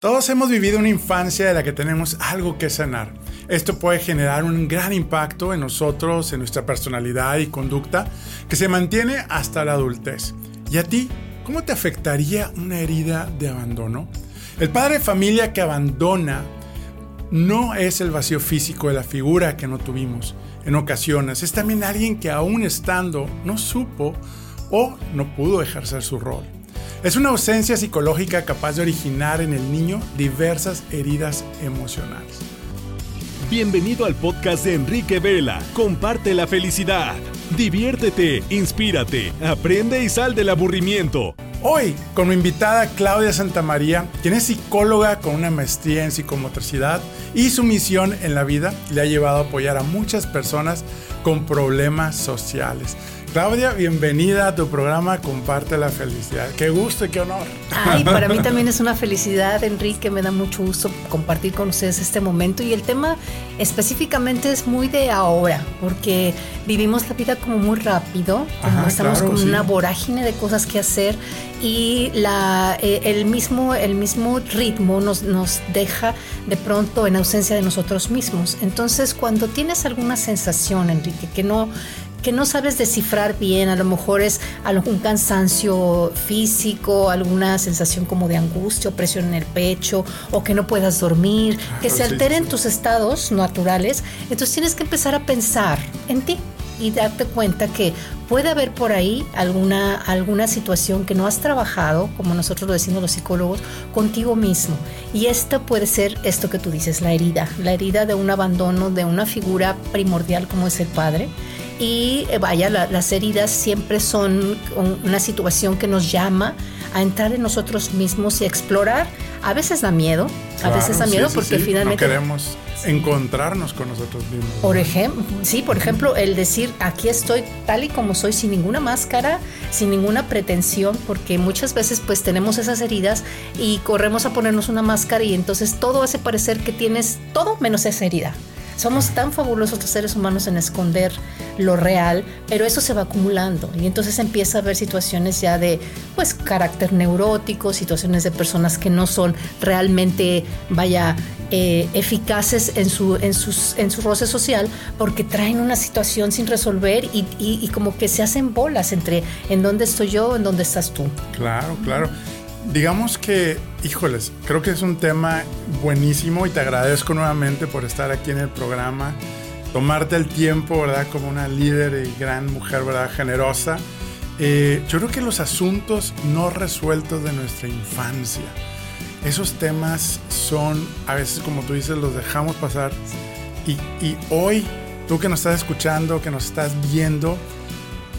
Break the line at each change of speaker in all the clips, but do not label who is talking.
Todos hemos vivido una infancia de la que tenemos algo que sanar. Esto puede generar un gran impacto en nosotros, en nuestra personalidad y conducta, que se mantiene hasta la adultez. ¿Y a ti? ¿Cómo te afectaría una herida de abandono? El padre de familia que abandona no es el vacío físico de la figura que no tuvimos en ocasiones, es también alguien que aún estando no supo o no pudo ejercer su rol. Es una ausencia psicológica capaz de originar en el niño diversas heridas emocionales.
Bienvenido al podcast de Enrique Vela. Comparte la felicidad. Diviértete, inspírate, aprende y sal del aburrimiento.
Hoy, con mi invitada Claudia Santamaría, quien es psicóloga con una maestría en psicomotricidad y su misión en la vida le ha llevado a apoyar a muchas personas con problemas sociales. Claudia, bienvenida a tu programa Comparte la Felicidad. Qué gusto y qué honor.
Ay, para mí también es una felicidad, Enrique. Me da mucho gusto compartir con ustedes este momento. Y el tema específicamente es muy de ahora, porque vivimos la vida como muy rápido, como estamos con una vorágine de cosas que hacer y la, eh, el, mismo, el mismo ritmo nos, nos deja de pronto en ausencia de nosotros mismos. Entonces, cuando tienes alguna sensación, Enrique, que no que no sabes descifrar bien, a lo mejor es algún cansancio físico, alguna sensación como de angustia o presión en el pecho, o que no puedas dormir, que se alteren tus estados naturales, entonces tienes que empezar a pensar en ti y darte cuenta que puede haber por ahí alguna, alguna situación que no has trabajado, como nosotros lo decimos los psicólogos, contigo mismo. Y esta puede ser esto que tú dices, la herida, la herida de un abandono de una figura primordial como es el padre y eh, vaya, las heridas siempre son una situación que nos llama a entrar en nosotros mismos y a explorar. A veces da miedo, a veces da miedo porque finalmente...
No queremos encontrarnos con nosotros mismos.
Por ejemplo, sí, por ejemplo, el decir, aquí estoy tal y como soy, sin ninguna máscara, sin ninguna pretensión, porque muchas veces pues tenemos esas heridas y corremos a ponernos una máscara y entonces todo hace parecer que tienes todo menos esa herida. Somos tan fabulosos los seres humanos en esconder lo real, pero eso se va acumulando y entonces empieza a haber situaciones ya de pues carácter neurótico, situaciones de personas que no son realmente, vaya, eh, eficaces en su, en, sus, en su roce social porque traen una situación sin resolver y, y como que se hacen bolas entre en dónde estoy yo, en dónde estás tú.
Claro, claro. Digamos que, híjoles, creo que es un tema buenísimo y te agradezco nuevamente por estar aquí en el programa, tomarte el tiempo, ¿verdad? Como una líder y gran mujer, ¿verdad? Generosa. Eh, yo creo que los asuntos no resueltos de nuestra infancia, esos temas son, a veces como tú dices, los dejamos pasar. Y, y hoy, tú que nos estás escuchando, que nos estás viendo,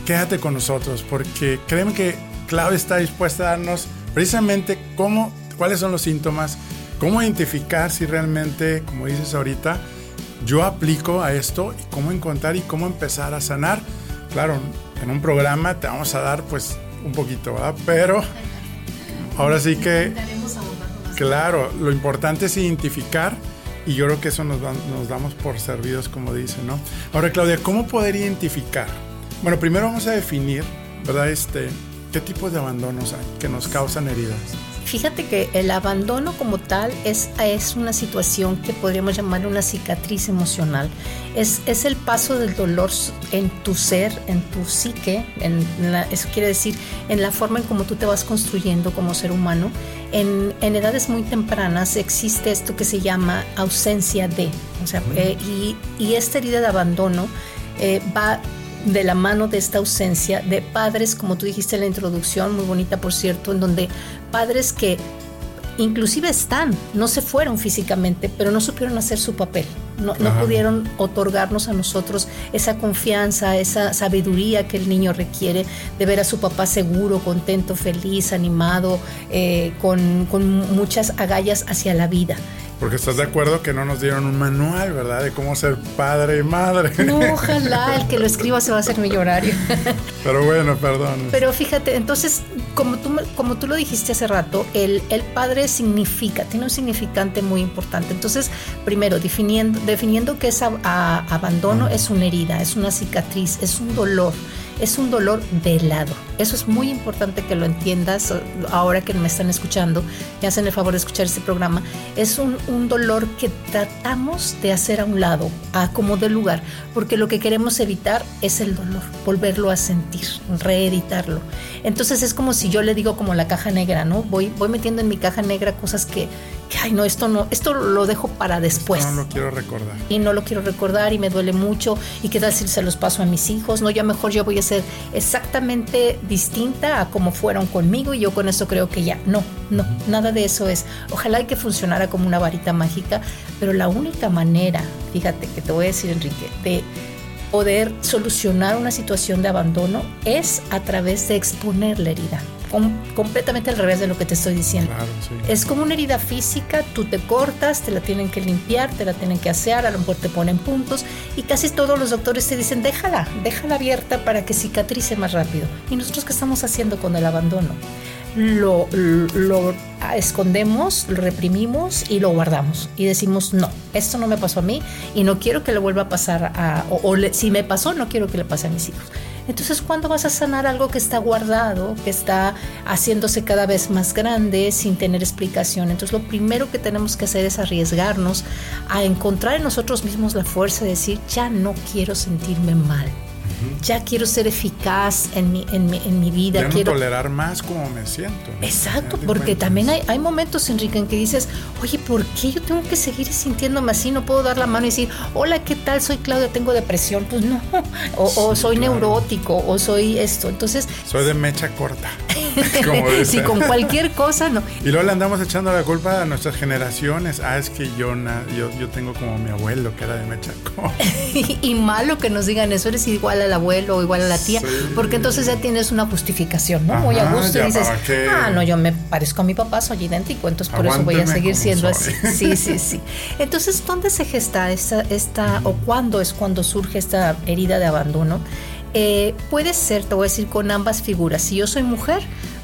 quédate con nosotros, porque créeme que Claudia está dispuesta a darnos precisamente cómo, cuáles son los síntomas, cómo identificar si realmente, como dices ahorita, yo aplico a esto y cómo encontrar y cómo empezar a sanar. Claro, en un programa te vamos a dar pues un poquito, ¿verdad? Pero ahora sí que, claro, lo importante es identificar y yo creo que eso nos, nos damos por servidos, como dicen, ¿no? Ahora, Claudia, ¿cómo poder identificar? Bueno, primero vamos a definir, ¿verdad? Este, ¿Qué tipo de abandonos hay que nos causan heridas?
Fíjate que el abandono como tal es, es una situación que podríamos llamar una cicatriz emocional. Es, es el paso del dolor en tu ser, en tu psique, en eso quiere decir en la forma en cómo tú te vas construyendo como ser humano. En, en edades muy tempranas existe esto que se llama ausencia de, o sea, eh, y, y, esta herida de abandono eh, va de la mano de esta ausencia de padres, como tú dijiste en la introducción, muy bonita por cierto, en donde padres que inclusive están, no se fueron físicamente, pero no supieron hacer su papel, no, no, pudieron otorgarnos a nosotros esa confianza, esa sabiduría que el niño requiere de ver a su papá seguro, contento, feliz, animado, eh, con, con muchas agallas hacia la vida.
Porque estás de acuerdo que no nos dieron un manual, ¿verdad? De cómo ser padre y madre.
No, ojalá el que lo escriba se va a hacer millonario.
Pero bueno, perdón.
Pero fíjate, entonces, como tú, como tú lo dijiste hace rato, el, el padre significa, tiene un significante muy importante. Entonces, primero, definiendo, definiendo que es abandono, es una herida, es una cicatriz, es un dolor es un dolor velado. Eso es muy importante que lo entiendas ahora que me están escuchando, me hacen el favor de escuchar este programa. Es un, un dolor que tratamos de hacer a un lado, a como de lugar, porque lo que queremos evitar es el dolor, volverlo a sentir, reeditarlo. Entonces es como si yo le digo como la caja negra, ¿no? Voy, voy metiendo en mi caja negra cosas que, que, ay, no, esto no, esto lo dejo para después.
No lo quiero recordar.
Y no lo quiero recordar y me duele mucho. ¿Y qué tal si se los paso a mis hijos? No, ya mejor yo voy a ser exactamente distinta a como fueron conmigo y yo con eso creo que ya. No, no, nada de eso es. Ojalá que funcionara como una varita mágica, pero la única manera, fíjate que te voy a decir, Enrique, de poder solucionar una situación de abandono es a través de exponer la herida. Com completamente al revés de lo que te estoy diciendo.
Claro, sí.
Es como una herida física, tú te cortas, te la tienen que limpiar, te la tienen que asear, a lo mejor te ponen puntos y casi todos los doctores te dicen déjala, déjala abierta para que cicatrice más rápido. ¿Y nosotros qué estamos haciendo con el abandono? Lo, lo, escondemos, lo reprimimos y lo guardamos. Y decimos, no, esto no me pasó a mí y no quiero que le vuelva a pasar a... O, o le, si me pasó, no quiero que le pase a mis hijos. Entonces, ¿cuándo vas a sanar algo que está guardado, que está haciéndose cada vez más grande sin tener explicación? Entonces, lo primero que tenemos que hacer es arriesgarnos a encontrar en nosotros mismos la fuerza de decir, ya no quiero sentirme mal ya quiero ser eficaz en mi, en mi, en mi vida.
Ya no
quiero
tolerar más como me siento. ¿no?
Exacto, porque también hay, hay momentos, Enrique, en que dices, oye, ¿por qué yo tengo que seguir sintiéndome así? No puedo dar la mano y decir, hola, ¿qué tal? Soy Claudia, tengo depresión. Pues no, o, o soy
claro.
neurótico, o soy esto. Entonces,
Soy de mecha corta.
si con cualquier cosa, no.
Y luego le andamos echando la culpa a nuestras generaciones. Ah, es que yo, na- yo, yo tengo como mi abuelo que era de mecha corta.
y malo que nos digan eso, eres igual al abuelo o igual a la tía,
Sí.
porque entonces ya tienes una justificación, ¿no? Muy a gusto y dices, ah, no, yo me parezco a mi papá, soy idéntico, entonces por eso voy a seguir siendo
soy.
así. Sí, sí, sí. Entonces, ¿dónde se gesta esta, esta o cuándo es cuando surge esta herida de abandono? Eh, puede ser, te voy a decir, con ambas figuras. Si yo soy mujer,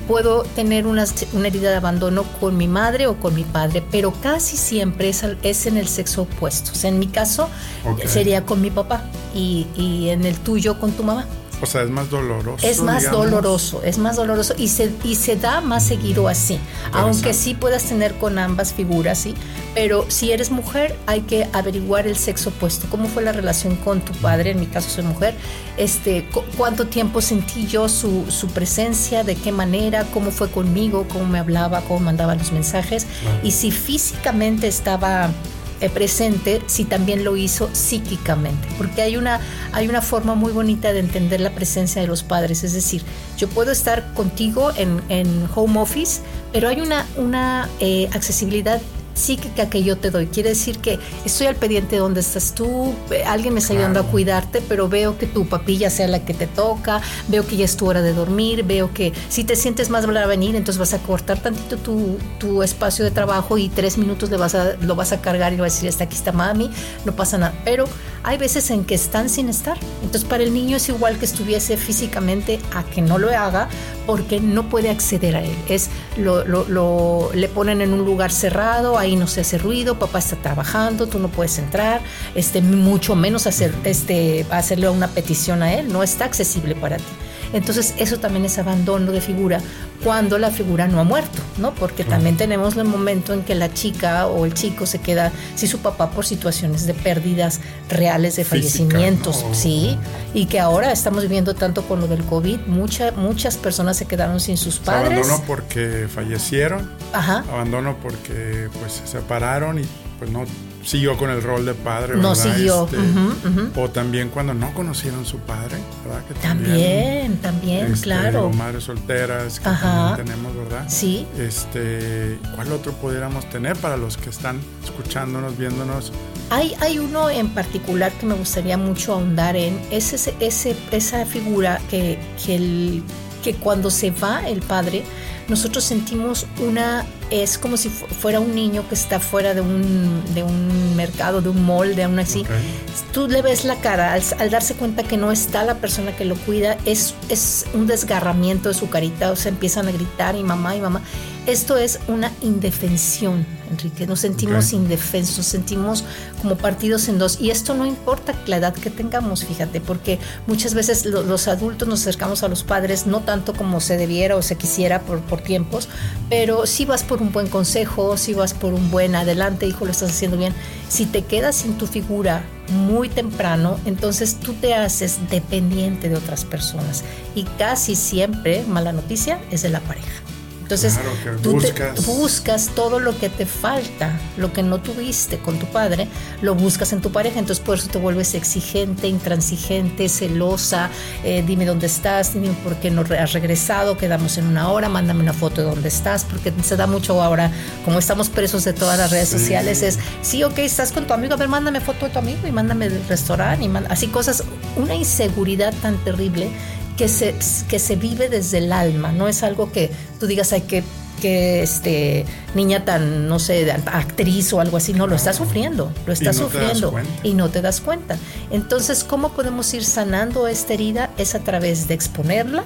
puedo tener una, una herida de abandono con mi madre o con mi padre, pero casi siempre es, es en el sexo opuesto. O sea, en mi caso sería con mi papá y, y en el tuyo con tu mamá.
O sea, es más doloroso.
Es más
digamos.
doloroso, es más doloroso y se, y se da más seguido así. Aunque sí puedas tener con ambas figuras, sí. Pero si eres mujer, hay que averiguar el sexo opuesto. ¿Cómo fue la relación con tu padre? En mi caso soy mujer. Este, cu- ¿Cuánto tiempo sentí yo su, su presencia? ¿De qué manera? ¿Cómo fue conmigo? ¿Cómo me hablaba? ¿Cómo mandaba los mensajes?
Claro.
Y si físicamente estaba presente si también lo hizo psíquicamente, porque hay una, hay una forma muy bonita de entender la presencia de los padres, es decir, yo puedo estar contigo en, en home office, pero hay una, una eh, accesibilidad psíquica que yo te doy. Quiere decir que estoy al pendiente de dónde estás tú, eh, alguien me está ayudando a
Claro.
cuidarte, pero veo que tu papilla sea la que te toca, veo que ya es tu hora de dormir, veo que si te sientes más para venir, entonces vas a cortar tantito tu, tu espacio de trabajo y tres minutos le vas a, lo vas a cargar y le vas a decir, hasta aquí está mami, no pasa nada. Pero hay veces en que están sin estar. Entonces para el niño es igual que estuviese físicamente a que no lo haga porque no puede acceder a él. Es lo, lo- lo- le ponen en un lugar cerrado, ahí no se hace ruido, papá está trabajando, tú no puedes entrar, este, mucho menos hacer, este, hacerle una petición a él, no está accesible para ti. Entonces eso también es abandono de figura cuando la figura no ha muerto, ¿no? Porque también tenemos el momento en que la chica o el chico se queda sin su papá por situaciones de pérdidas reales de
Física,
fallecimientos,
¿no?
sí, y que ahora estamos viviendo tanto con lo del COVID, mucha, muchas personas se quedaron sin sus padres.
abandono porque fallecieron,
Ajá.
abandono porque pues se separaron y pues no siguió con el rol de padre.
No
¿verdad?
siguió.
Este. O también cuando no conocieron su padre, ¿verdad? Que
También, también,
este,
claro.
Madres solteras que
Ajá.
también tenemos, ¿verdad?
Sí.
Este, ¿cuál otro pudiéramos tener para los que están escuchándonos, viéndonos?
Hay, hay uno en particular que me gustaría mucho ahondar en, es ese, ese, esa figura que, que, el- que cuando se va el padre, nosotros sentimos una, es como si fu- fuera un niño que está fuera de un, de un mercado, de un mall, de una así. Tú le ves la cara, al, al darse cuenta que no está la persona que lo cuida, es, es un desgarramiento de su carita, o sea, empiezan a gritar y mamá y mamá. Esto es una indefensión, Enrique. Nos sentimos indefensos, sentimos como partidos en dos. Y esto no importa la edad que tengamos, fíjate, porque muchas veces los adultos nos acercamos a los padres no tanto como se debiera o se quisiera por, por tiempos, pero si vas por un buen consejo, si vas por un buen adelante, hijo, lo estás haciendo bien. Si te quedas sin tu figura muy temprano, entonces tú te haces dependiente de otras personas. Y casi siempre, mala noticia, es de la pareja. Entonces, tú buscas. buscas todo lo que te falta, lo que no tuviste con tu padre, lo buscas en tu pareja. Entonces, por eso te vuelves exigente, intransigente, celosa. Eh, dime dónde estás, dime por qué no has regresado, quedamos en una hora, mándame una foto de dónde estás, porque se da mucho ahora, como estamos presos de todas las redes sociales, es, sí, ok, estás con tu amigo, a ver, mándame foto de tu amigo y mándame del restaurante, y así cosas, una inseguridad tan terrible que se, que se vive desde el alma, no es algo que tú digas, hay que que este niña tan no sé actriz o algo así no lo está sufriendo lo está sufriendo y no te das cuenta. Entonces cómo podemos ir sanando esta herida es a través de exponerla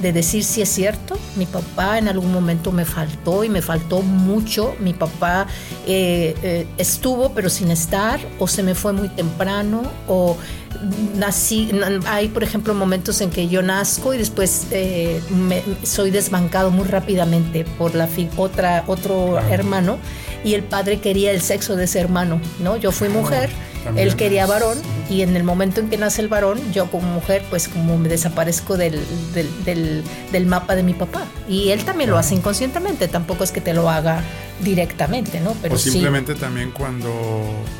de decir si es cierto, mi papá en algún momento me faltó y me faltó mucho, mi papá eh, eh, estuvo pero sin estar o se me fue muy temprano o nací, hay por ejemplo momentos en que yo nazco y después eh, soy desbancado muy rápidamente por la otra, otro hermano y el padre quería el sexo de ese hermano, ¿no? Yo fui mujer él quería varón y en el momento en que nace el varón, yo como mujer, pues como me desaparezco del, del, mapa de mi papá. Y él también lo hace inconscientemente, tampoco es que te lo haga directamente, ¿no?
Pero o simplemente también cuando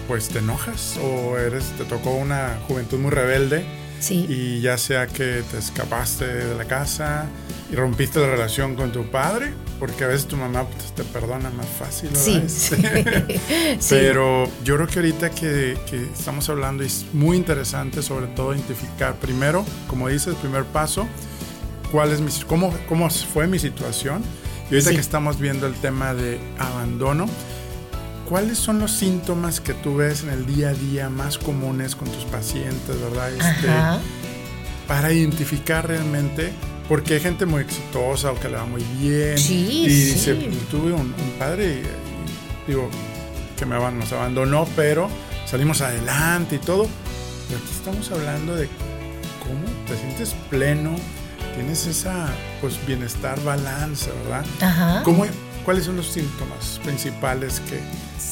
pues te enojas o eres, te tocó una juventud muy rebelde.
Sí.
Y ya sea que te escapaste de la casa y rompiste la relación con tu padre porque a veces tu mamá pues, te perdona más fácil.
Sí,
Pero yo creo que ahorita que, estamos hablando es muy interesante sobre todo identificar primero, como dices, el primer paso, cuál es mi, cómo, cómo fue mi situación. Y ahorita que estamos viendo el tema de abandono, ¿cuáles son los síntomas que tú ves en el día a día más comunes con tus pacientes, verdad? Este, para identificar realmente porque hay gente muy exitosa o que le va muy bien.
Sí,
y dice, tuve un, padre, y, digo, que me, nos abandonó, pero salimos adelante y todo. Pero aquí estamos hablando de cómo te sientes pleno, tienes esa, pues, bienestar, balance, ¿verdad?
Ajá.
¿Cuáles son los síntomas principales que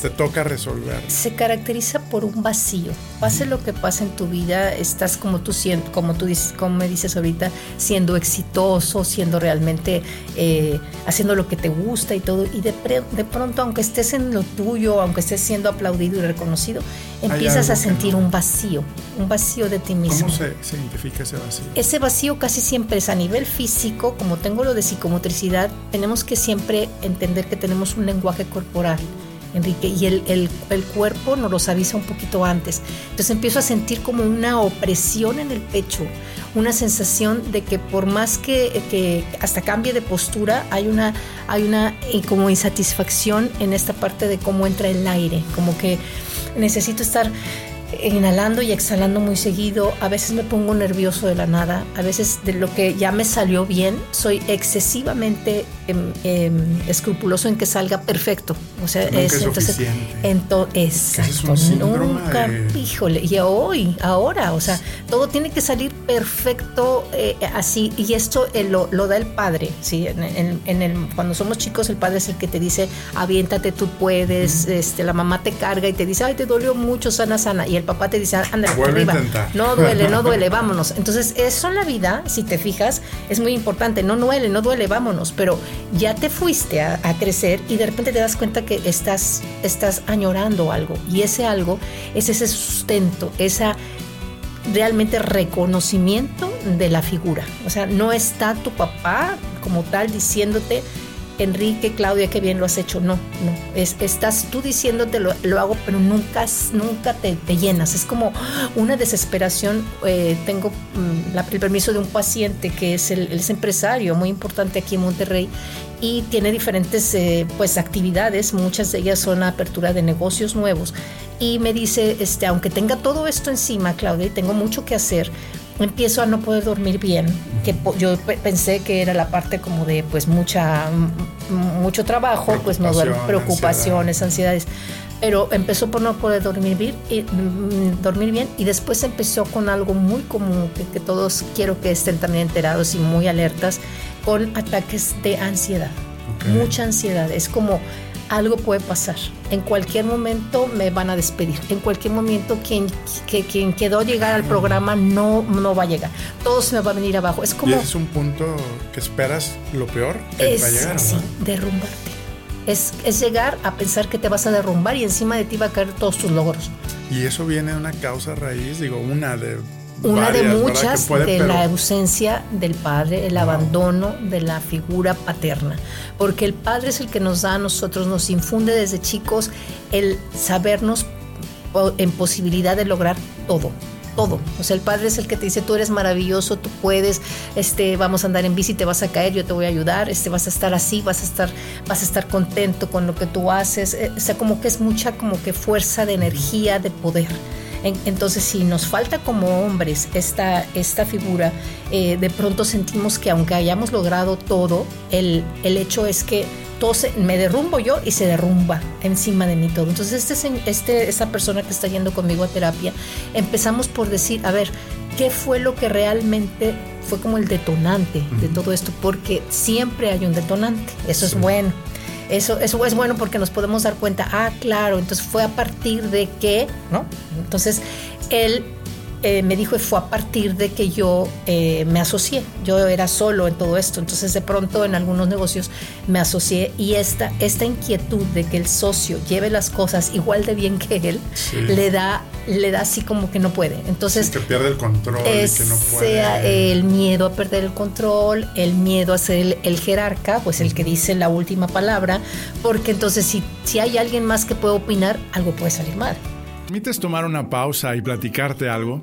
te toca resolver?
Se caracteriza por un vacío. Pase lo que pase en tu vida, estás como tú, como tú dices, como me dices ahorita, siendo exitoso, siendo realmente eh, haciendo lo que te gusta y todo. Y de, de pronto, aunque estés en lo tuyo, aunque estés siendo aplaudido y reconocido, empiezas a sentir un vacío, un vacío de ti mismo.
¿Cómo se, se, identifica ese vacío?
Ese vacío casi siempre es a nivel físico, como tengo lo de psicomotricidad, tenemos que siempre entender que tenemos un lenguaje corporal Enrique, y el, el, el, cuerpo nos los avisa un poquito antes. Entonces empiezo a sentir como una opresión en el pecho, una sensación de que por más que, que hasta cambie de postura, hay una, hay una eh, como insatisfacción en esta parte de cómo entra el aire, como que necesito estar inhalando y exhalando muy seguido, a veces me pongo nervioso de la nada, a veces de lo que ya me salió bien, soy excesivamente em, em, escrupuloso en que salga perfecto. O sea,
es, entonces,
exacto, nunca, híjole, y hoy, ahora, o sea, todo tiene que salir perfecto eh, así, y esto eh, lo, da el padre, ¿sí? En, el, cuando somos chicos, el padre es el que te dice, aviéntate, tú puedes, este, la mamá te carga y te dice, ay, te dolió mucho, sana, sana, y el papá te dice, anda, arriba. No duele, no duele, vámonos. Entonces, eso en la vida, si te fijas, es muy importante. No duele, no duele, vámonos. Pero ya te fuiste a, crecer y de repente te das cuenta que estás, estás añorando algo. Y ese algo es ese sustento, esa realmente reconocimiento de la figura. O sea, no está tu papá como tal diciéndote, Enrique, Claudia, qué bien lo has hecho. No, no. Es, estás tú diciéndote lo, hago, pero nunca, nunca te, llenas. Es como una desesperación. Eh, tengo mm, el permiso de un paciente que es el, es empresario muy importante aquí en Monterrey y tiene diferentes eh, pues actividades. Muchas de ellas son apertura de negocios nuevos. Y me dice, este, aunque tenga todo esto encima, Claudia, y tengo mucho que hacer, empiezo a no poder dormir bien, que yo pensé que era la parte como de pues mucha mucho trabajo, pues no preocupaciones, ansiedades, pero empezó por no poder dormir bien, y, mm, dormir bien y después empezó con algo muy común que, todos quiero que estén también enterados y muy alertas con ataques de ansiedad, mucha ansiedad, es como algo puede pasar. En cualquier momento me van a despedir. En cualquier momento quien, que, quien quedó llegar al programa no, no va a llegar. Todo se me va a venir abajo. Es como...
¿Y ese es un punto que esperas lo peor que
es,
va a llegar?
Sí, derrumbarte. Es, es llegar a pensar que te vas a derrumbar y encima de ti va a caer todos tus logros.
Y eso viene de una causa raíz, digo, una de
una de muchas de la ausencia del padre, el abandono de la figura paterna, porque el padre es el que nos da a nosotros, nos infunde desde chicos el sabernos en posibilidad de lograr todo. Todo. O sea, el padre es el que te dice, tú eres maravilloso, tú puedes, este, vamos a andar en bici, te vas a caer, yo te voy a ayudar, este, vas a estar así, vas a estar, vas a estar contento con lo que tú haces. Eh, o sea, como que es mucha como que fuerza de energía, de poder entonces, si nos falta como hombres esta, esta figura, eh, de pronto sentimos que aunque hayamos logrado todo, el, el hecho es que todo me derrumbo yo y se derrumba encima de mí todo. Entonces, este, este, esta persona que está yendo conmigo a terapia, empezamos por decir, a ver, ¿qué fue lo que realmente fue como el detonante de todo esto? Porque siempre hay un detonante, eso es bueno. Eso, eso es bueno porque nos podemos dar cuenta, ah, claro, entonces fue a partir de que, ¿no? Entonces, él eh, me dijo fue a partir de que yo eh, me asocié. Yo era solo en todo esto. Entonces de pronto en algunos negocios me asocié y esta, esta inquietud de que el socio lleve las cosas igual de bien que él, le da le da así como que no puede. Entonces
que pierde el control y que no puede.
Sea el miedo a perder el control, el miedo a ser el, el, jerarca, pues el que dice la última palabra, porque entonces si, si hay alguien más que puede opinar, algo puede salir mal.
¿Permites tomar una pausa y platicarte algo?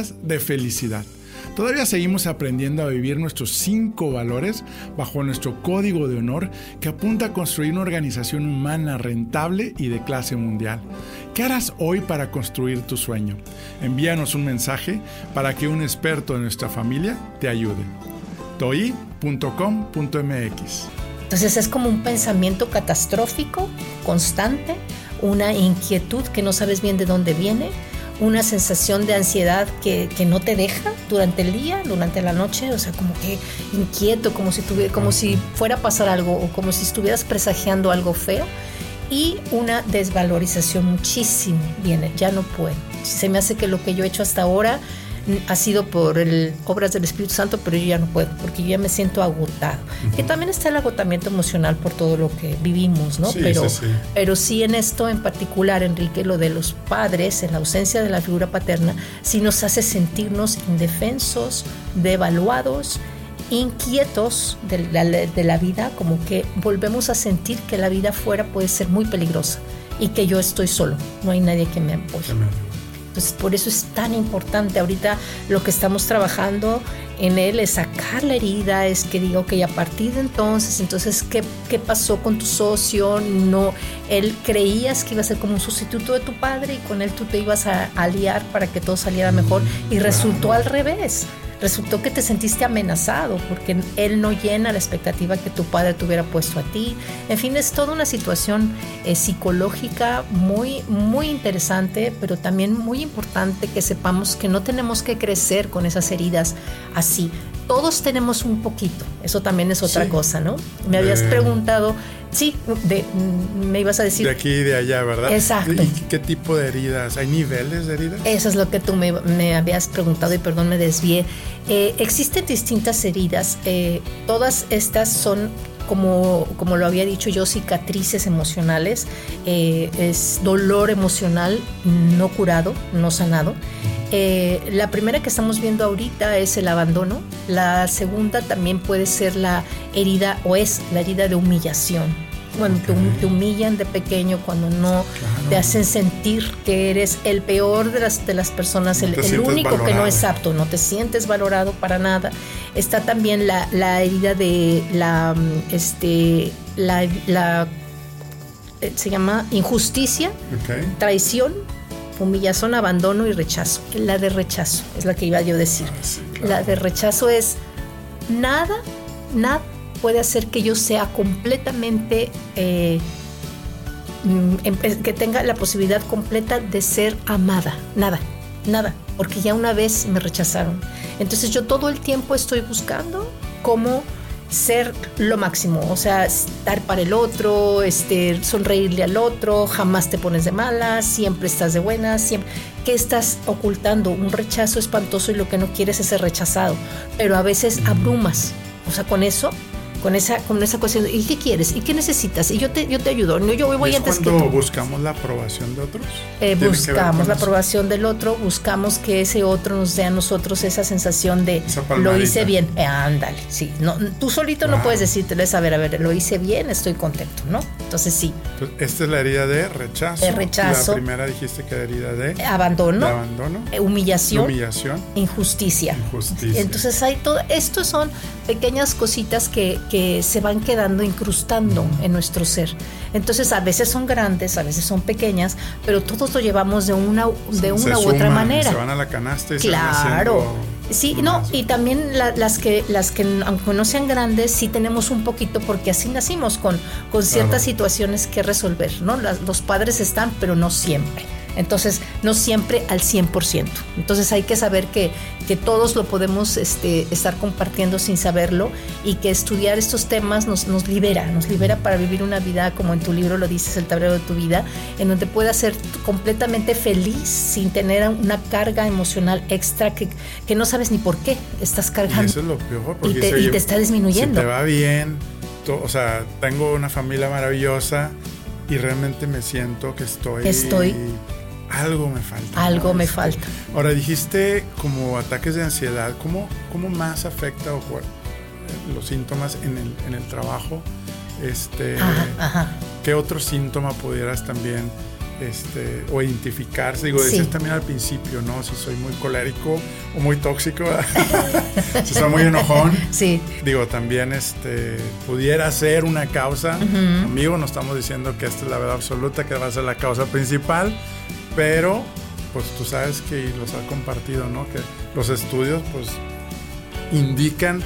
de felicidad. Todavía seguimos aprendiendo a vivir nuestros cinco valores bajo nuestro código de honor que apunta a construir una organización humana rentable y de clase mundial. ¿Qué harás hoy para construir tu sueño? Envíanos un mensaje para que un experto de nuestra familia te ayude. toi.com.mx
Entonces es como un pensamiento catastrófico, constante, una inquietud que no sabes bien de dónde viene una sensación de ansiedad que, no te deja durante el día, durante la noche, o sea, como que inquieto, como si, tuviera, como si fuera a pasar algo o como si estuvieras presagiando algo feo y una desvalorización muchísimo viene, ya no puedo. Se me hace que lo que yo he hecho hasta ahora ha sido por el, obras del Espíritu Santo, pero yo ya no puedo, porque yo ya me siento agotado. Que también está el agotamiento emocional por todo lo que vivimos, ¿no? pero, sí, pero sí en esto en particular, Enrique, lo de los padres, en la ausencia de la figura paterna, sí nos hace sentirnos indefensos, devaluados, inquietos de la, de la vida, como que volvemos a sentir que la vida fuera puede ser muy peligrosa y que yo estoy solo, no hay nadie que me apoye. Entonces, por eso es tan importante ahorita lo que estamos trabajando en él es sacar la herida, es que digo que a partir de entonces, entonces, ¿qué, ¿qué, pasó con tu socio? No, él creías que iba a ser como un sustituto de tu padre y con él tú te ibas a aliar para que todo saliera mejor y resultó al revés resultó que te sentiste amenazado porque él no llena la expectativa que tu padre te hubiera puesto a ti. En fin, es toda una situación eh, psicológica muy, muy interesante, pero también muy importante que sepamos que no tenemos que crecer con esas heridas así. Todos tenemos un poquito, eso también es otra cosa, ¿no? Me habías preguntado Sí, de, me ibas a decir.
De aquí y de allá, ¿verdad?
Exacto.
¿Y qué tipo de heridas? ¿Hay niveles de heridas?
Eso es lo que tú me, habías preguntado y perdón, me desvié. Eh, existen distintas heridas. Eh, todas estas son como, como, lo había dicho yo, cicatrices emocionales, eh, es dolor emocional no curado, no sanado. Eh, la primera que estamos viendo ahorita es el abandono. La segunda también puede ser la herida o es la herida de humillación. Cuando te, humillan de pequeño, cuando no te hacen sentir que eres el peor de las, de las personas, el, único que no es apto, no te sientes valorado para nada. Está también la, la herida de la, este, la, la eh, se llama injusticia, traición, humillación, abandono y rechazo. La de rechazo es la que iba yo a decir. Ah, la de rechazo es nada, nada puede hacer que yo sea completamente, eh, mm, que tenga la posibilidad completa de ser amada. Nada, nada, porque ya una vez me rechazaron. Entonces yo todo el tiempo estoy buscando cómo ser lo máximo, o sea, estar para el otro, este, sonreírle al otro, jamás te pones de malas, siempre estás de buenas, siempre. ¿Qué estás ocultando? Un rechazo espantoso y lo que no quieres es ser rechazado, pero a veces abrumas. O sea, con eso con esa, con esa cuestión, ¿y qué quieres? ¿Y qué necesitas? Y yo te, yo te ayudo, no, yo voy antes
que tú. buscamos la aprobación de otros?
Eh, buscamos la aprobación del otro, buscamos que ese otro nos dé a nosotros esa sensación de lo hice bien, eh, ándale, sí, no, tú solito no puedes decirte, a ver, a ver, lo hice bien, estoy contento, ¿no? Entonces sí.
esta es la herida de rechazo.
De rechazo.
La primera dijiste que era herida de
abandono,
abandono
humillación,
humillación,
injusticia.
Injusticia.
Entonces hay todo, estos son pequeñas cositas que que se van quedando incrustando en nuestro ser. Entonces a veces son grandes, a veces son pequeñas, pero todos lo llevamos de una, de una u otra manera.
Se van a la canasta y
claro. Sí, no, y también las que, las que aunque no sean grandes, sí tenemos un poquito, porque así nacimos con, con ciertas situaciones que resolver, ¿no? los padres están, pero no siempre. Entonces, no siempre al 100%. Entonces hay que saber que, que todos lo podemos este, estar compartiendo sin saberlo y que estudiar estos temas nos, nos libera, nos libera para vivir una vida, como en tu libro lo dices, el tablero de tu vida, en donde puedas ser completamente feliz sin tener una carga emocional extra que, que no sabes ni por qué estás cargando. Y
eso es lo peor,
porque y te, está disminuyendo.
te va bien, o sea, tengo una familia maravillosa y realmente me siento que estoy...
Estoy
algo me falta.
Algo me falta.
Ahora dijiste como ataques de ansiedad, ¿cómo, cómo más afecta o los síntomas en el, en el trabajo? Este, ¿Qué otro síntoma pudieras también este, o identificarse? Digo, decías también al principio, ¿no? Si soy muy colérico o muy tóxico, si soy muy enojón.
Sí.
Digo, también este, pudiera ser una causa. Amigo, no estamos diciendo que esta es la verdad absoluta, que va a ser la causa principal, pero pues tú sabes que los ha compartido, ¿no? Que los estudios pues indican,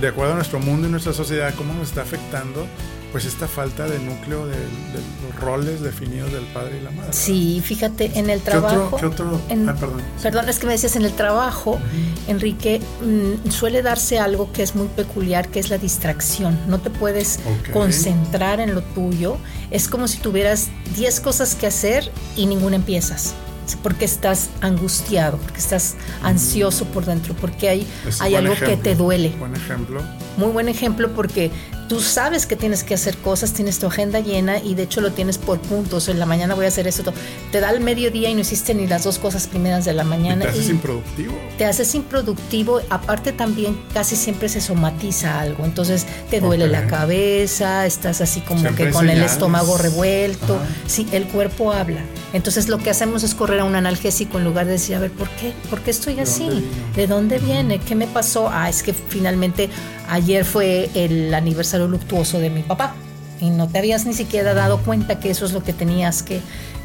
de acuerdo a nuestro mundo y nuestra sociedad, cómo nos está afectando pues esta falta de núcleo de, los roles definidos del padre y la madre.
Sí, fíjate, en el trabajo...
¿Qué otro?
ah, perdón. Perdón, es que me decías, en el trabajo, Enrique, mm, suele darse algo que es muy peculiar, que es la distracción. No te puedes concentrar en lo tuyo. Es como si tuvieras 10 cosas que hacer y ninguna empiezas porque estás angustiado, porque estás ansioso por dentro, porque hay, hay algo que te duele.
Buen ejemplo.
Muy buen ejemplo porque tú sabes que tienes que hacer cosas, tienes tu agenda llena y de hecho lo tienes por puntos. En la mañana voy a hacer eso. Te da el mediodía y no hiciste ni las dos cosas primeras de la mañana.
te haces improductivo.
Te haces improductivo. Aparte también casi siempre se somatiza algo. Entonces te duele la cabeza, estás así como que con el estómago revuelto. Sí, el cuerpo habla. Entonces lo que hacemos es correr a un analgésico en lugar de decir, a ver, ¿por qué? ¿Por qué estoy así? ¿De dónde viene? ¿Qué me pasó? Ah, es que finalmente ayer fue el aniversario luctuoso de mi papá y no te habías ni siquiera dado cuenta que eso es lo que tenías que,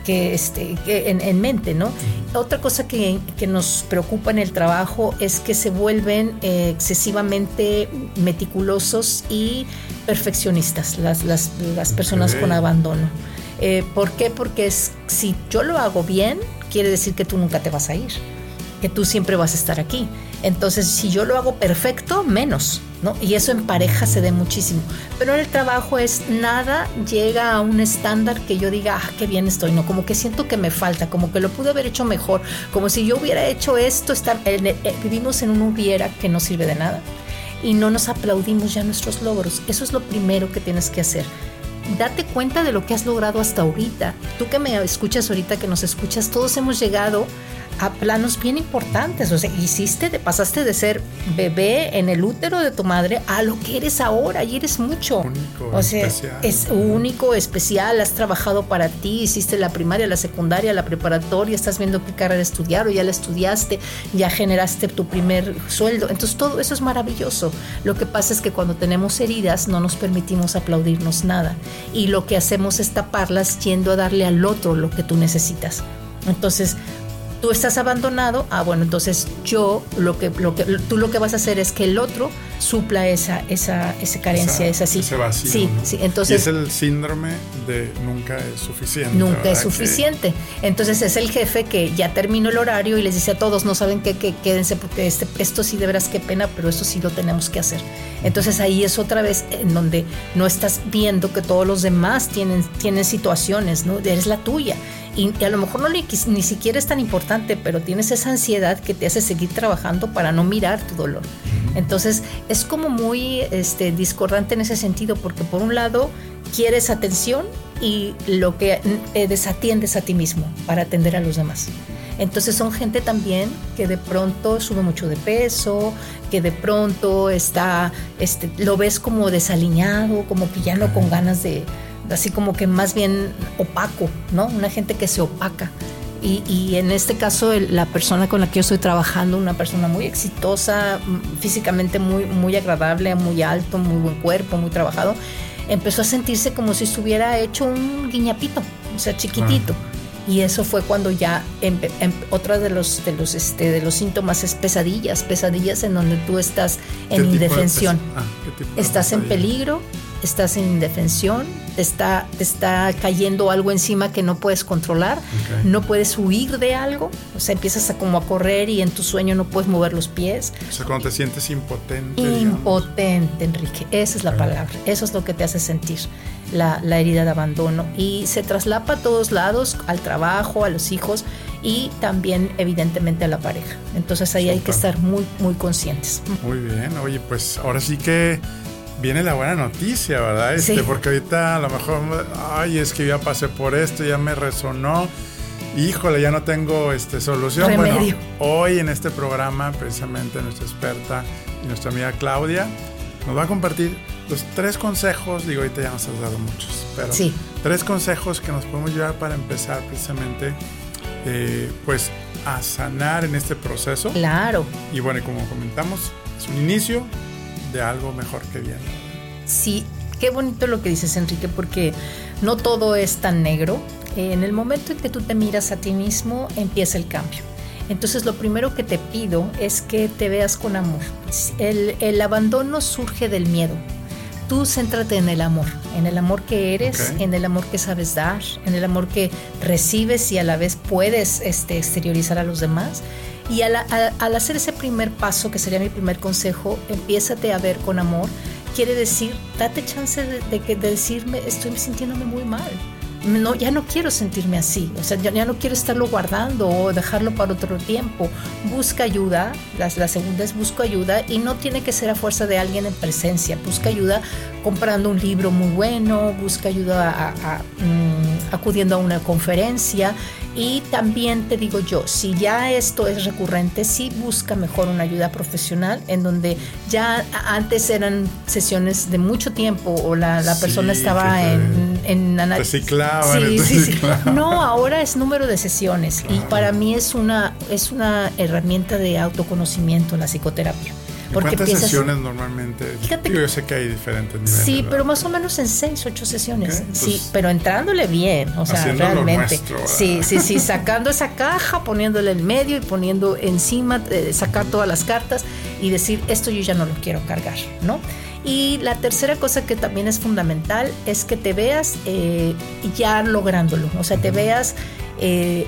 que, este, en, mente, ¿no? Otra cosa que, nos preocupa en el trabajo es que se vuelven eh, excesivamente meticulosos y perfeccionistas las, las, las personas con abandono. Eh, ¿Por qué? Porque es, si yo lo hago bien, quiere decir que tú nunca te vas a ir, que tú siempre vas a estar aquí. Entonces, si yo lo hago perfecto, menos, ¿no? Y eso en pareja se ve muchísimo. Pero en el trabajo es nada llega a un estándar que yo diga, ah, qué bien estoy, ¿no? Como que siento que me falta, como que lo pude haber hecho mejor, como si yo hubiera hecho esto, estar, eh, vivimos en un hubiera que no sirve de nada y no nos aplaudimos ya nuestros logros. Eso es lo primero que tienes que hacer date cuenta de lo que has logrado hasta ahorita. Tú que me escuchas ahorita, que nos escuchas, todos hemos llegado a planos bien importantes. O sea, hiciste, te pasaste de ser bebé en el útero de tu madre a lo que eres ahora y eres mucho.
Único,
o sea,
especial.
es único, especial, has trabajado para ti, hiciste la primaria, la secundaria, la preparatoria, estás viendo qué carrera estudiar o ya la estudiaste, ya generaste tu primer sueldo. Entonces todo eso es maravilloso. Lo que pasa es que cuando tenemos heridas no nos permitimos aplaudirnos nada y lo que hacemos es taparlas yendo a darle al otro lo que tú necesitas. Entonces, tú estás abandonado, ah, bueno, entonces yo lo que, lo que tú lo que vas a hacer es que el otro supla esa, esa, esa carencia,
Esa-
esa sí.
ese vacío,
Sí,
¿no?
sí.
y
Entonces
es el síndrome de nunca es suficiente.
nunca
¿verdad?
es
Que-
suficiente. Entonces es el jefe que ya terminó el horario y les dice a todos, no saben qué, que quédense porque este, esto sí de veras qué pena, pero esto sí lo tenemos que hacer. Entonces ahí es otra vez en donde no estás viendo que todos los demás tienen, tienen situaciones, ¿no? Eres la tuya. Y, y a lo mejor no ni, ni siquiera es tan importante, pero tienes esa ansiedad que te hace seguir trabajando para no mirar tu dolor. Entonces es como muy este, discordante en ese sentido, porque por un lado quieres atención y lo que eh, desatiendes a ti mismo para atender a los demás. Entonces son gente también que de pronto sube mucho de peso, que de pronto está, este, lo ves como desaliñado, como que ya no con ganas de, así como que más bien opaco, ¿no? Una gente que se opaca. Y, y en este caso el- la persona con la que yo estoy trabajando, una persona muy exitosa, mm, físicamente muy, muy agradable, muy alto, muy buen cuerpo, muy trabajado, empezó a sentirse como si estuviera hecho un guiñapito, o sea, chiquitito. Y eso fue cuando ya empe- em- otra de los de los este de los síntomas es pesadillas, pesadillas en donde tú estás
¿Qué
en indefensión.
ah, ¿qué tipo de
Estás en peligro, estás en indefensión, te está, te está cayendo algo encima que no puedes controlar, no puedes huir de algo, o sea, empiezas a como a correr y en tu sueño no puedes mover los pies.
O sea, cuando te sientes impotente. digamos.
Impotente, Enrique, esa es la palabra, eso es lo que te hace sentir la, la herida de abandono y se traslapa a todos lados, al trabajo, a los hijos y también evidentemente a la pareja. Entonces ahí hay que estar muy, muy conscientes.
Muy bien, oye, pues ahora sí que viene la buena noticia, ¿verdad? Este,
Sí.
Porque ahorita a lo mejor, ay, es que ya pasé por esto, ya me resonó. Híjole, ya no tengo este, solución.
Remedio.
Bueno, hoy en este programa, precisamente nuestra experta y nuestra amiga Claudia nos va a compartir los tres consejos, digo, ahorita ya nos has dado muchos, pero
Sí.
tres consejos que nos podemos llevar para empezar precisamente, eh, pues, a sanar en este proceso.
Claro.
Y bueno, como comentamos, es un inicio de algo mejor que viene.
Sí, qué bonito lo que dices, Enrique, porque no todo es tan negro. En el momento en que tú te miras a ti mismo, empieza el cambio. Entonces, lo primero que te pido es que te veas con amor. El, el abandono surge del miedo. Tú céntrate en el amor, en el amor que eres, en el amor que sabes dar, en el amor que recibes y a la vez puedes este, exteriorizar a los demás. Y al, hacer ese primer paso, que sería mi primer consejo, empiézate a ver con amor. Quiere decir, date chance de, decirme, estoy sintiéndome muy mal. No, ya no quiero sentirme así, o sea, ya, ya no quiero estarlo guardando o dejarlo para otro tiempo. Busca ayuda, la, la segunda es busco ayuda y no tiene que ser a fuerza de alguien en presencia. Busca ayuda comprando un libro muy bueno, busca ayuda mm, acudiendo a una conferencia y también te digo yo, si ya esto es recurrente, sí busca mejor una ayuda profesional en donde ya antes eran sesiones de mucho tiempo o la, la
Sí,
persona estaba en, en ana-
reciclaban,
Sí,
te
sí, sí.
reciclaban.
No, ahora es número de sesiones y para mí es una, es una herramienta de autoconocimiento la psicoterapia.
¿Y ¿Cuántas sesiones normalmente?
Fíjate
Digo, yo sé que hay diferentes niveles.
Sí,
¿verdad?
pero más o menos en seis, ocho sesiones. Sí,
pues,
pero entrándole bien, o sea, realmente. sí, sí, sí, sacando esa caja, poniéndole en medio y poniendo encima, eh, sacar todas las cartas y decir, esto yo ya no lo quiero cargar, ¿no? Y la tercera cosa que también es fundamental es que te veas eh, ya lográndolo, o sea, te veas eh,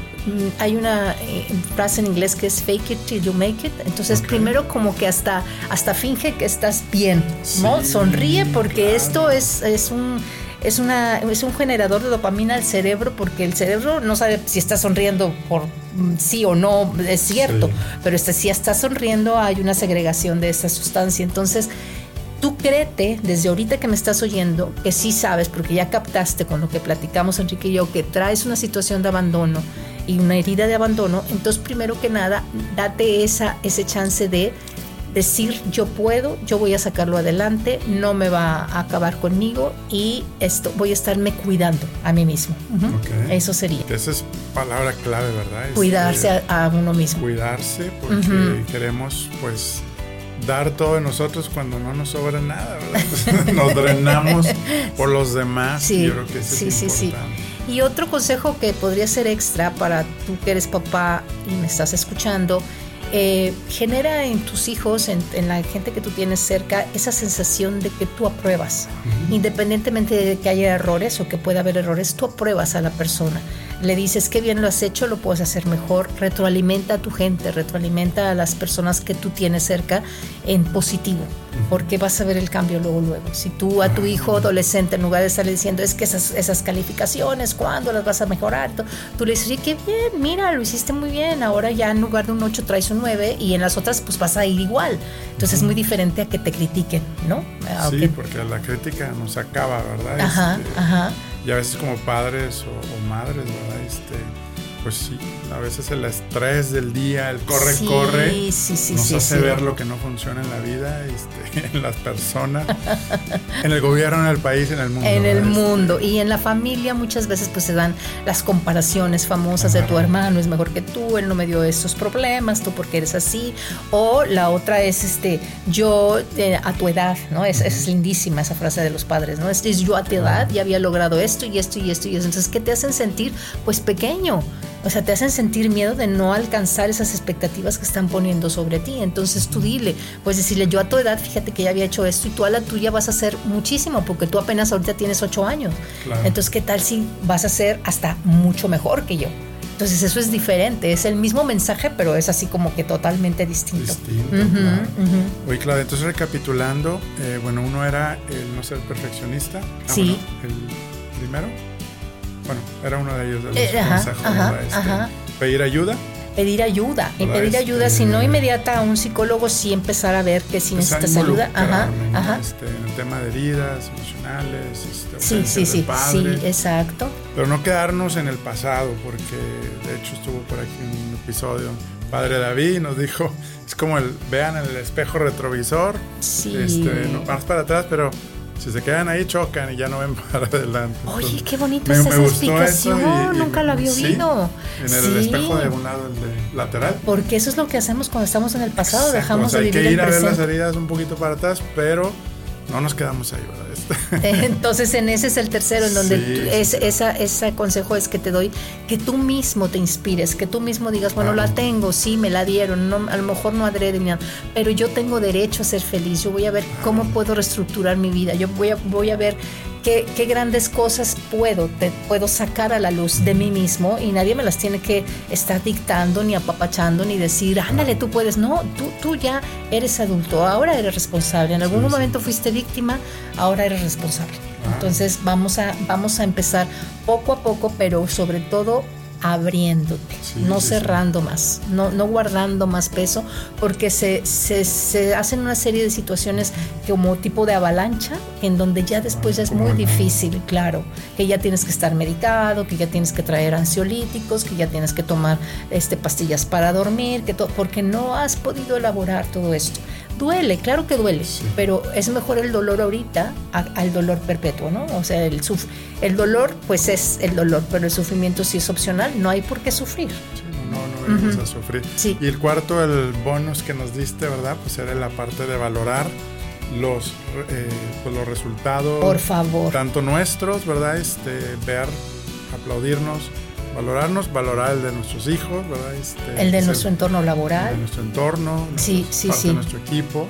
hay una eh, frase en inglés que es fake it till you make it. Entonces, primero como que hasta, hasta finge que estás bien, ¿no? Sonríe porque
claro.
esto es, es un... Es, una, es un generador de dopamina al cerebro porque el cerebro no sabe si está sonriendo por mm, sí o no, es cierto,
Sí.
pero este, si está sonriendo hay una segregación de esta sustancia. Entonces, tú créete desde ahorita que me estás oyendo que sí sabes, porque ya captaste con lo que platicamos Enrique y yo, que traes una situación de abandono y una herida de abandono, entonces primero que nada, date esa, ese chance de decir yo puedo, yo voy a sacarlo adelante, no me va a acabar conmigo y esto voy a estarme cuidando a mí mismo. Eso sería.
Esa es palabra clave, ¿verdad?
Cuidarse a, uno mismo.
Cuidarse porque queremos pues dar todo de nosotros cuando no nos sobra nada, ¿verdad? nos drenamos por los demás.
Sí,
yo creo que eso
sí,
es
sí,
importante.
sí. Y otro consejo que podría ser extra para tú que eres papá y me estás escuchando eh, genera en tus hijos, en, la gente que tú tienes cerca, esa sensación de que tú apruebas. Independientemente de que haya errores o que pueda haber errores, tú apruebas a la persona. Le dices que bien lo has hecho, lo puedes hacer mejor. Retroalimenta a tu gente, retroalimenta a las personas que tú tienes cerca en positivo porque vas a ver el cambio luego, luego. Si tú a tu hijo adolescente, en lugar de estarle diciendo, es que esas, esas calificaciones, ¿cuándo las vas a mejorar? Tú, le dices, qué bien, mira, lo hiciste muy bien, ahora ya en lugar de un 8 traes un 9 y en las otras pues vas a ir igual. Entonces es muy diferente a que te critiquen, ¿no?
Sí, porque la crítica nos acaba, ¿verdad?
Ajá,
este,
ajá.
Y a veces como padres o, o madres, ¿verdad? Este, pues sí, a veces el estrés del día, el corre, corre, nos hace ver lo que no funciona en la vida, este, en las personas, en el gobierno, en el país, en el mundo.
En el este, mundo. Y en la familia muchas veces pues se dan las comparaciones famosas de tu hermano es mejor que tú, él no me dio esos problemas, tú porque eres así. O la otra es este, yo eh, a tu edad, ¿no? Es, es, lindísima esa frase de los padres, ¿no? Es, es yo a tu edad ya había logrado esto y esto y esto y esto. Entonces, ¿qué te hacen sentir? Pues pequeño. O sea, te hacen sentir miedo de no alcanzar esas expectativas que están poniendo sobre ti. Entonces tú dile, pues decirle, yo a tu edad, fíjate que ya había hecho esto y tú a la tuya vas a hacer muchísimo, porque tú apenas ahorita tienes ocho años. Entonces, ¿qué tal si vas a ser hasta mucho mejor que yo? Entonces eso es diferente, es el mismo mensaje, pero es así como que totalmente distinto.
Distinto, claro. Oye, claro, entonces recapitulando, eh, bueno, uno era el no ser perfeccionista.
Ah, sí.
el primero. Bueno, era uno de ellos de los eh, consejos. Este, pedir ayuda.
Pedir ayuda. Y pedir ayuda, si no inmediata a un psicólogo, sí empezar a ver que si necesitas ayuda.
Ajá, ajá. Este, en el tema de heridas emocionales. Este,
sí, sí, sí. Sí, exacto.
Pero no quedarnos en el pasado, porque de hecho estuvo por aquí un episodio. Padre David nos dijo, es como el, vean el espejo retrovisor,
sí.
este, no más para atrás, pero si se quedan ahí, chocan y ya no ven para adelante.
Oye, qué bonito es esa explicación. Nunca lo había oído.
en el, espejo de un lado, el de lateral.
Porque eso es lo que hacemos cuando estamos en el pasado. Dejamos de vivir
Hay que ir
a
ver las heridas un poquito para atrás, pero no nos quedamos ahí, ¿verdad?
Entonces, en ese es el tercero, en donde es, esa, ese consejo es que te doy, que tú mismo te inspires, que tú mismo digas, bueno, la tengo, sí, me la dieron, no, a lo mejor no adrede, pero yo tengo derecho a ser feliz, yo voy a ver cómo puedo reestructurar mi vida, yo voy a, voy a ver qué, grandes cosas puedo, te, puedo sacar a la luz de mí mismo y nadie me las tiene que estar dictando, ni apapachando, ni decir, ándale, tú puedes. No, tú, tú ya eres adulto, ahora eres responsable. En algún momento fuiste víctima, ahora eres responsable. Entonces vamos a, vamos a empezar poco a poco, pero sobre todo abriéndote, no cerrando más, no, no guardando más peso, porque se, se, hacen una serie de situaciones como tipo de avalancha, en donde ya después es muy difícil, claro, que ya tienes que estar medicado, que ya tienes que traer ansiolíticos, que ya tienes que tomar este, pastillas para dormir, que porque no has podido elaborar todo esto. Duele, claro que duele, pero es mejor el dolor ahorita al dolor perpetuo, ¿no? O sea, el, el dolor, pues es el dolor, pero el sufrimiento sí es opcional, no hay por qué sufrir.
no, no vamos a sufrir. Y el cuarto, el bonus que nos diste, ¿verdad? Pues era la parte de valorar los, eh, pues los resultados.
Por favor.
Tanto nuestros, ¿verdad? Este, ver, aplaudirnos valorarnos, valorar el de nuestros hijos, ¿verdad? Este,
el de nuestro entorno laboral. El
de nuestro entorno,
sí, sí, sí.
de nuestro equipo.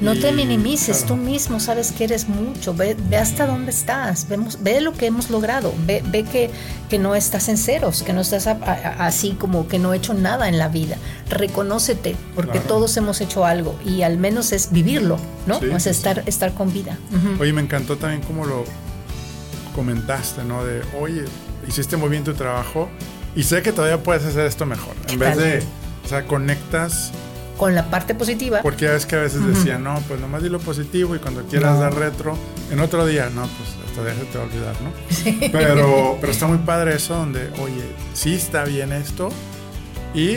No te minimices, tú mismo sabes que eres mucho, ve, ve, hasta dónde estás, Vemos, ve lo que hemos logrado, ve, ve que, que, no estás en ceros, que no estás así como que no he hecho nada en la vida. Reconócete, porque todos hemos hecho algo y al menos es vivirlo, ¿no? o sea, estar, estar con vida.
Oye, me encantó también como lo comentaste, ¿no? De, oye, hiciste muy bien tu trabajo y sé que todavía puedes hacer esto mejor. En vez de, o sea, conectas
con la parte positiva.
Porque es que a veces decía, no, pues nomás di lo positivo y cuando quieras dar retro, en otro día, no, pues todavía se te va a olvidar, ¿no? Pero, pero está muy padre eso donde, oye, sí está bien esto y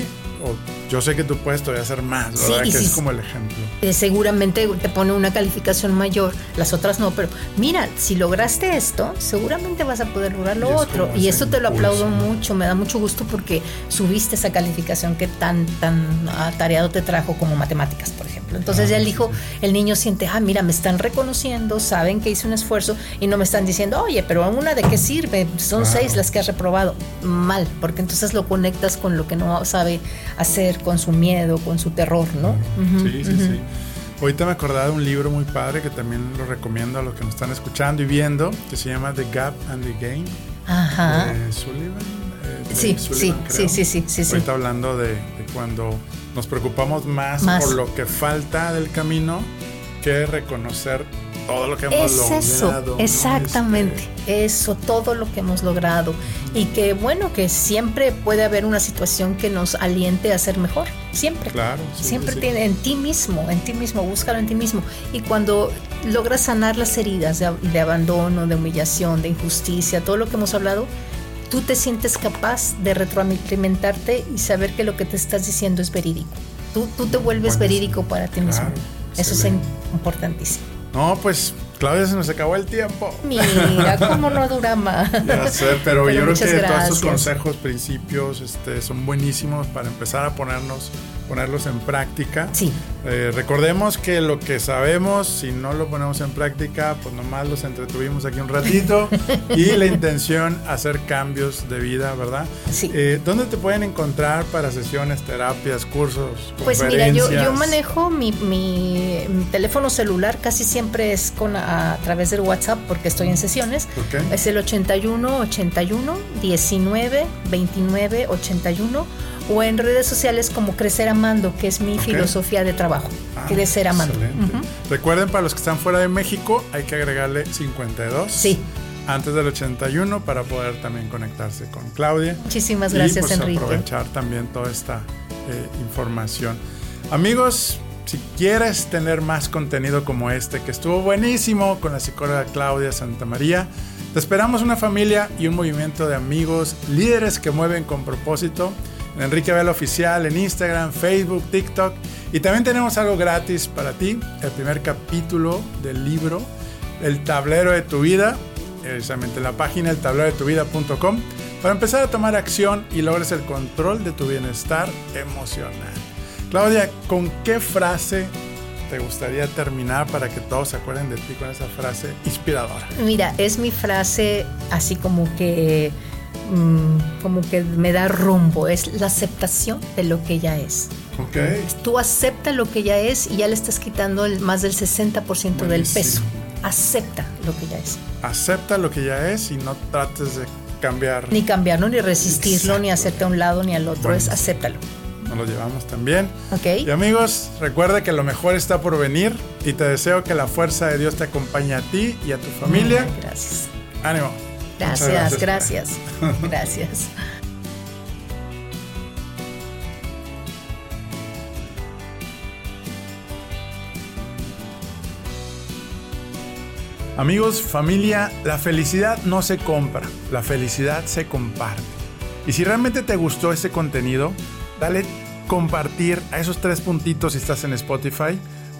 yo sé que tú puedes todavía hacer más, ¿verdad? que es como el ejemplo.
Eh, seguramente te pone una calificación mayor, las otras no, pero mira, si lograste esto, seguramente vas a poder lograr lo otro. Y eso te lo aplaudo mucho, me da mucho gusto porque subiste esa calificación que tan, tan atareado te trajo como matemáticas, por ejemplo. Entonces ya el hijo, el niño siente, ah, mira, me están reconociendo, saben que hice un esfuerzo y no me están diciendo, oye, pero una de qué sirve, son seis las que has reprobado. Mal, porque entonces lo conectas con lo que no sabe hacer, con su miedo, con su terror, ¿no?
Sí, sí, sí. Ahorita me acordaba de un libro muy padre que también lo recomiendo a los que nos están escuchando y viendo, que se llama The Gap and the Game.
Ajá.
De Sullivan.
Eh, sí, sí, sí, sí, sí, sí,
Ahorita hablando de, cuando nos preocupamos más, por lo que falta del camino que reconocer todo lo que hemos
es Eso, exactamente, este, eso, todo lo que hemos logrado. Y que bueno, que siempre puede haber una situación que nos aliente a ser mejor. Siempre.
Claro.
siempre tiene en ti mismo, en ti mismo, búscalo en ti mismo. Y cuando logras sanar las heridas de, de abandono, de humillación, de injusticia, todo lo que hemos hablado, tú te sientes capaz de retroalimentarte y saber que lo que te estás diciendo es verídico. Tú, tú te vuelves verídico para ti mismo. Eso es importantísimo.
No, pues Claudia, se nos acabó el tiempo.
Mira, cómo no dura más.
Ya sé, pero, yo creo que todos estos consejos, principios, este, son buenísimos para empezar a ponernos ponerlos en práctica.
Sí.
Eh, recordemos que lo que sabemos, si no lo ponemos en práctica, pues nomás los entretuvimos aquí un ratito y la intención hacer cambios de vida, ¿verdad?
Sí.
Eh, ¿Dónde te pueden encontrar para sesiones, terapias, cursos?
Pues mira, yo, yo manejo mi, mi, teléfono celular, casi siempre es con a, través del WhatsApp porque estoy en sesiones. Es el 81 81 19 29 81 o en redes sociales como Crecer Amando, que es mi filosofía de trabajo. Ah, crecer Amando.
Recuerden, para los que están fuera de México, hay que agregarle 52.
Sí.
Antes del 81 para poder también conectarse con Claudia.
Muchísimas gracias,
y, pues,
Enrique.
aprovechar también toda esta eh, información. Amigos, si quieres tener más contenido como este, que estuvo buenísimo con la psicóloga Claudia Santamaría, te esperamos una familia y un movimiento de amigos, líderes que mueven con propósito Enrique Vela Oficial en Instagram, Facebook, TikTok. Y también tenemos algo gratis para ti, el primer capítulo del libro El tablero de tu vida, precisamente en la página eltablerodetuvida.com, para empezar a tomar acción y logres el control de tu bienestar emocional. Claudia, ¿con qué frase te gustaría terminar para que todos se acuerden de ti con esa frase inspiradora?
Mira, es mi frase así como que Mm, como que me da rumbo, es la aceptación de lo que ya es.
Okay.
Tú acepta lo que ya es y ya le estás quitando el, más del 60% del peso. Acepta lo que ya es.
Acepta lo que ya es y no trates de cambiar.
Ni cambiarlo, ni resistirlo, ni hacerte a un lado ni al otro, es acéptalo.
Nos lo llevamos también.
Ok.
Y amigos, recuerda que lo mejor está por venir y te deseo que la fuerza de Dios te acompañe a ti y a tu familia.
gracias.
Ánimo.
Gracias, gracias. Gracias.
Amigos, familia, la felicidad no se compra, la felicidad se comparte. Y si realmente te gustó este contenido, dale compartir a esos tres puntitos si estás en Spotify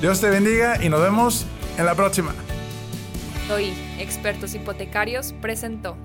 Dios te bendiga y nos vemos en la próxima.
Soy Expertos Hipotecarios presentó.